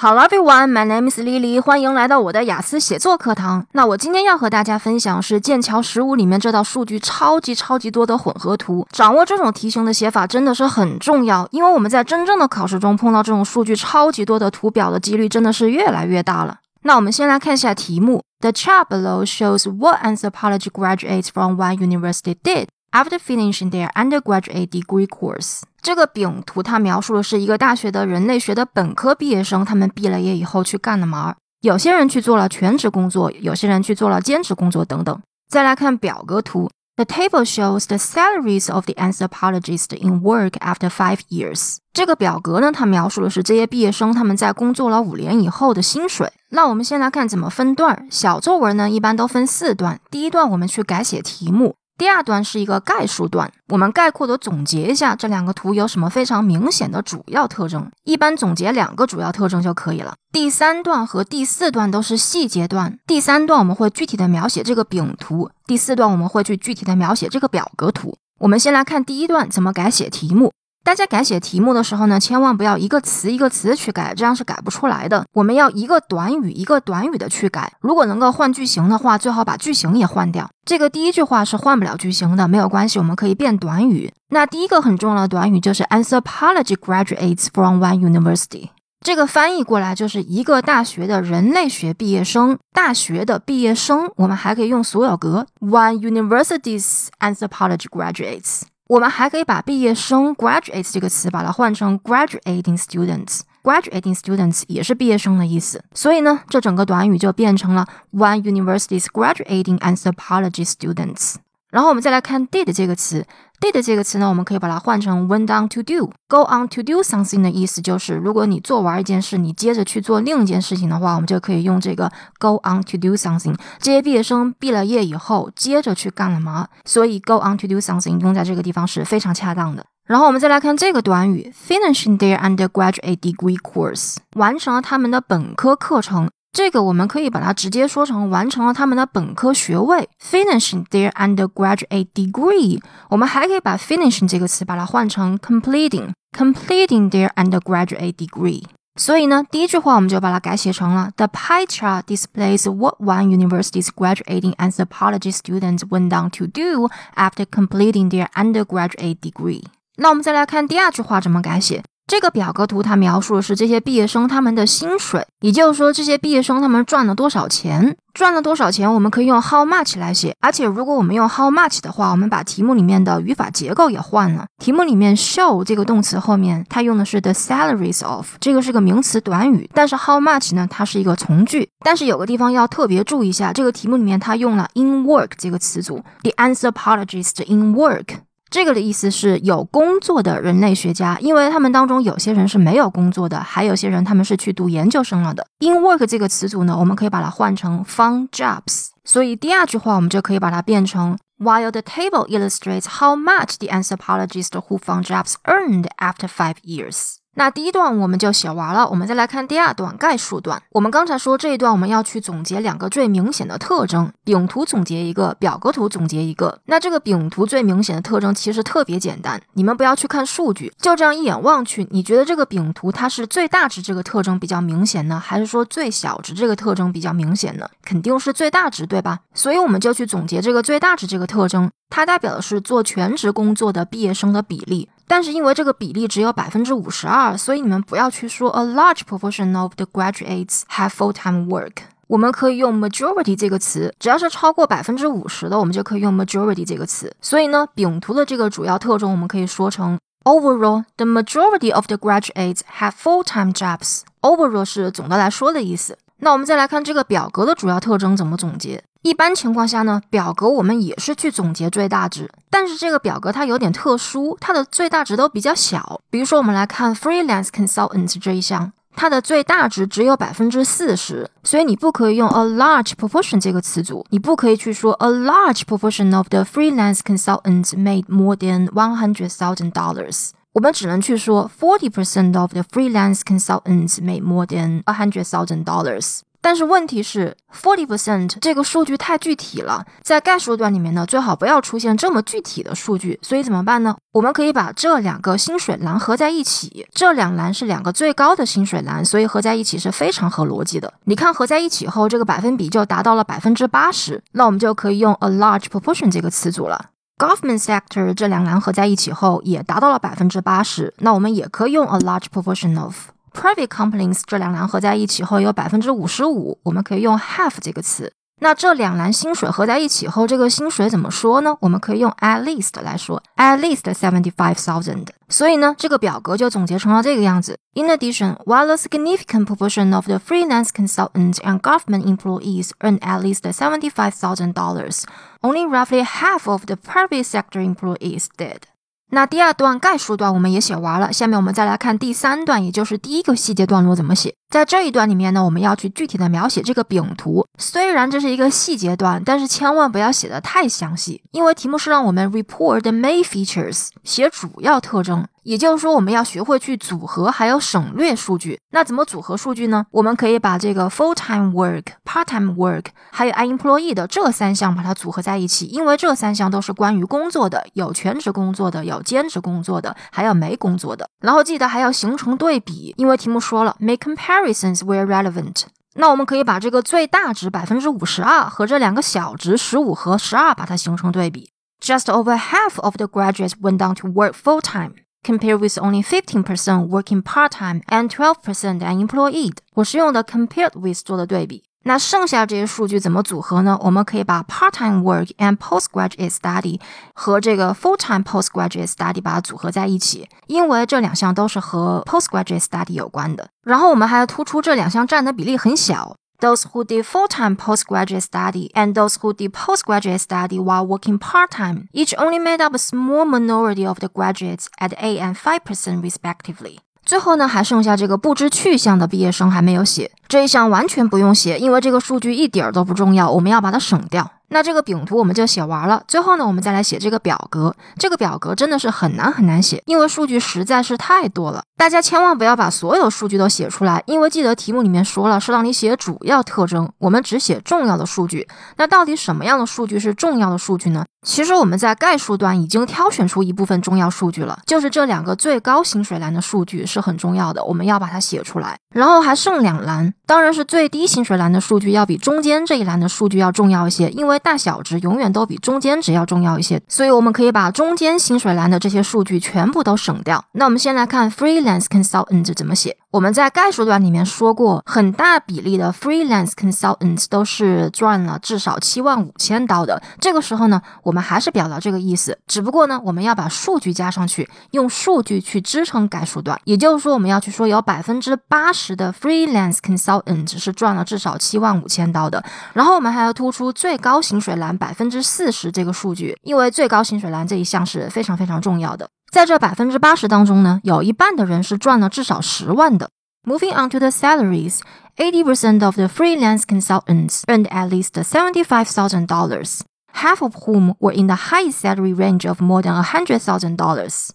Hello everyone, my name is Lily，欢迎来到我的雅思写作课堂。那我今天要和大家分享是剑桥十五里面这道数据超级超级多的混合图。掌握这种题型的写法真的是很重要，因为我们在真正的考试中碰到这种数据超级多的图表的几率真的是越来越大了。那我们先来看一下题目。The chart below shows what anthropology graduates from one university did after finishing their undergraduate degree course. 这个饼图它描述的是一个大学的人类学的本科毕业生，他们毕了业以后去干了嘛？有些人去做了全职工作，有些人去做了兼职工作等等。再来看表格图，The table shows the salaries of the anthropologist in work after five years。这个表格呢，它描述的是这些毕业生他们在工作了五年以后的薪水。那我们先来看怎么分段。小作文呢，一般都分四段，第一段我们去改写题目。第二段是一个概述段，我们概括的总结一下这两个图有什么非常明显的主要特征，一般总结两个主要特征就可以了。第三段和第四段都是细节段，第三段我们会具体的描写这个饼图，第四段我们会去具体的描写这个表格图。我们先来看第一段怎么改写题目。大家改写题目的时候呢，千万不要一个词一个词去改，这样是改不出来的。我们要一个短语一个短语的去改。如果能够换句型的话，最好把句型也换掉。这个第一句话是换不了句型的，没有关系，我们可以变短语。那第一个很重要的短语就是 Anthropology graduates from one university。这个翻译过来就是一个大学的人类学毕业生。大学的毕业生，我们还可以用所有格，one university's anthropology graduates。我们还可以把毕业生 graduates 这个词把它换成 graduating students，graduating students 也是毕业生的意思。所以呢，这整个短语就变成了 one university's graduating anthropology students。然后我们再来看 did 这个词。did 这个词呢，我们可以把它换成 went on to do。go on to do something 的意思就是，如果你做完一件事，你接着去做另一件事情的话，我们就可以用这个 go on to do something。这些毕业生毕了业以后，接着去干了嘛？所以 go on to do something 用在这个地方是非常恰当的。然后我们再来看这个短语，finishing their undergraduate degree course，完成了他们的本科课程。这个我们可以把它直接说成完成了他们的本科学位，finishing their undergraduate degree。我们还可以把 finishing 这个词把它换成 completing，completing their undergraduate degree。所以呢，第一句话我们就把它改写成了 The pie chart displays what one university's graduating anthropology students went on to do after completing their undergraduate degree。那我们再来看第二句话怎么改写。 这个表格图它描述的是这些毕业生他们的薪水，也就是说这些毕业生他们赚了多少钱，赚了多少钱，我们可以用 how much 来写。而且如果我们用 how much 的话，我们把题目里面的语法结构也换了。题目里面 show 这个动词后面它用的是 the salaries of，这个是个名词短语，但是 how much 呢，它是一个从句。但是有个地方要特别注意一下，这个题目里面它用了 in work 这个词组，the anthropologist in work。这个的意思是有工作的人类学家，因为他们当中有些人是没有工作的，还有些人他们是去读研究生了的。In work 这个词组呢，我们可以把它换成 found jobs，所以第二句话我们就可以把它变成 While the table illustrates how much the anthropologist who found jobs earned after five years。那第一段我们就写完了，我们再来看第二段概述段。我们刚才说这一段我们要去总结两个最明显的特征，饼图总结一个，表格图总结一个。那这个饼图最明显的特征其实特别简单，你们不要去看数据，就这样一眼望去，你觉得这个饼图它是最大值这个特征比较明显呢，还是说最小值这个特征比较明显呢？肯定是最大值，对吧？所以我们就去总结这个最大值这个特征，它代表的是做全职工作的毕业生的比例。但是因为这个比例只有百分之五十二，所以你们不要去说 a large proportion of the graduates have full-time work。我们可以用 majority 这个词，只要是超过百分之五十的，我们就可以用 majority 这个词。所以呢，饼图的这个主要特征，我们可以说成 overall the majority of the graduates have full-time jobs。overall 是总的来说的意思。那我们再来看这个表格的主要特征怎么总结。一般情况下呢，表格我们也是去总结最大值，但是这个表格它有点特殊，它的最大值都比较小。比如说，我们来看 freelance consultants 这一项，它的最大值只有百分之四十，所以你不可以用 a large proportion 这个词组，你不可以去说 a large proportion of the freelance consultants made more than one hundred thousand dollars。我们只能去说 forty percent of the freelance consultants made more than a hundred thousand dollars。但是问题是，forty percent 这个数据太具体了，在概述段里面呢，最好不要出现这么具体的数据。所以怎么办呢？我们可以把这两个薪水栏合在一起，这两栏是两个最高的薪水栏，所以合在一起是非常合逻辑的。你看合在一起后，这个百分比就达到了百分之八十，那我们就可以用 a large proportion 这个词组了。Government sector 这两栏合在一起后也达到了百分之八十，那我们也可以用 a large proportion of。Private companies 这两栏合在一起后有百分之五十五，我们可以用 half 这个词。那这两栏薪水合在一起后，这个薪水怎么说呢？我们可以用 at least 来说，at least seventy five thousand。所以呢，这个表格就总结成了这个样子。In addition, while a significant proportion of the freelance consultants and government employees earn at least seventy five thousand dollars, only roughly half of the private sector employees did. 那第二段概述段我们也写完了，下面我们再来看第三段，也就是第一个细节段落怎么写。在这一段里面呢，我们要去具体的描写这个饼图。虽然这是一个细节段，但是千万不要写的太详细，因为题目是让我们 report the main features，写主要特征。也就是说，我们要学会去组合，还有省略数据。那怎么组合数据呢？我们可以把这个 full time work、part time work，还有 unemployed 的这三项把它组合在一起，因为这三项都是关于工作的，有全职工作的，有兼职工作的，还有没工作的。然后记得还要形成对比，因为题目说了 make comparisons where relevant。那我们可以把这个最大值百分之五十二和这两个小值十五和十二把它形成对比。Just over half of the graduates went down to work full time. Compared with only 15% working part-time and 12% unemployed。我是用的 compared with 做的对比。那剩下这些数据怎么组合呢？我们可以把 part-time work and postgraduate study 和这个 full-time postgraduate study 把它组合在一起，因为这两项都是和 postgraduate study 有关的。然后我们还要突出这两项占的比例很小。those who did full-time postgraduate study and those who did postgraduate study while working part-time, each only made up a small minority of the graduates at 8 and 5% respectively. 最后呢，还剩下这个不知去向的毕业生还没有写，这一项完全不用写，因为这个数据一点儿都不重要，我们要把它省掉。 那这个饼图我们就写完了。最后呢，我们再来写这个表格。这个表格真的是很难很难写，因为数据实在是太多了。大家千万不要把所有数据都写出来，因为记得题目里面说了是让你写主要特征，我们只写重要的数据。那到底什么样的数据是重要的数据呢？其实我们在概述段已经挑选出一部分重要数据了，就是这两个最高薪水栏的数据是很重要的，我们要把它写出来。然后还剩两栏，当然是最低薪水栏的数据要比中间这一栏的数据要重要一些，因为大小值永远都比中间值要重要一些，所以我们可以把中间薪水栏的这些数据全部都省掉。那我们先来看 freelance consultant 怎么写。我们在概述段里面说过，很大比例的 freelance consultants 都是赚了至少七万五千刀的。这个时候呢，我们还是表达这个意思，只不过呢，我们要把数据加上去，用数据去支撑概述段。也就是说，我们要去说有百分之八十的 freelance consultants 是赚了至少七万五千刀的。然后我们还要突出最高薪水栏百分之四十这个数据，因为最高薪水栏这一项是非常非常重要的。在这百分之八十当中呢，有一半的人是赚了至少十万的。Moving on to the salaries, 80% of the freelance consultants earned at least seventy-five thousand dollars, half of whom were in the high salary range of more than a hundred thousand dollars.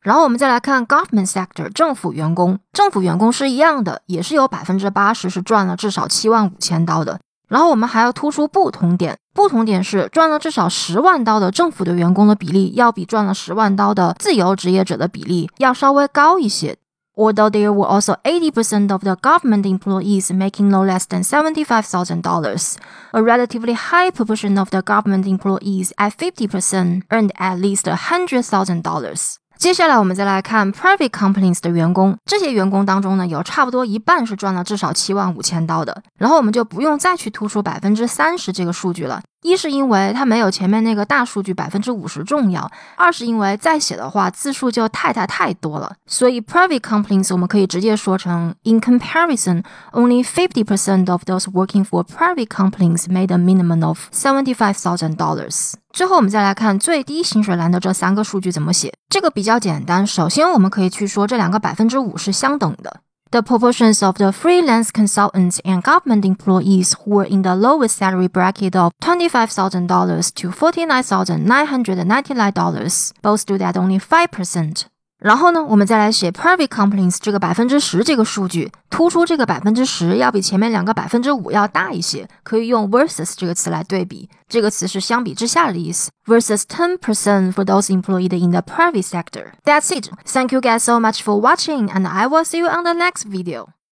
然后我们再来看 government sector 政府员工，政府员工是一样的，也是有百分之八十是赚了至少七万五千刀的。然后我们还要突出不同点，不同点是赚了至少十万刀的政府的员工的比例，要比赚了十万刀的自由职业者的比例要稍微高一些。Although there were also 80% of the government employees making no less than $75,000, a relatively high proportion of the government employees at 50% earned at least $100,000. 接下来我们再来看 private companies 的员工，这些员工当中呢，有差不多一半是赚了至少七万五千刀的。然后我们就不用再去突出百分之三十这个数据了。一是因为它没有前面那个大数据百分之五十重要，二是因为再写的话字数就太太太多了。所以 private companies 我们可以直接说成 In comparison, only fifty percent of those working for private companies made a minimum of seventy five thousand dollars. 最后我们再来看最低薪水栏的这三个数据怎么写，这个比较简单。首先我们可以去说这两个百分之五是相等的。The proportions of the freelance consultants and government employees who were in the lowest salary bracket of $25,000 to $49,999 both stood at only 5%. 然后呢，我们再来写 private complaints 这个百分之十这个数据，突出这个百分之十要比前面两个百分之五要大一些，可以用 versus 这个词来对比。这个词是相比之下的意思，versus ten percent for those employed in the private sector. That's it. Thank you guys so much for watching, and I will see you on the next video.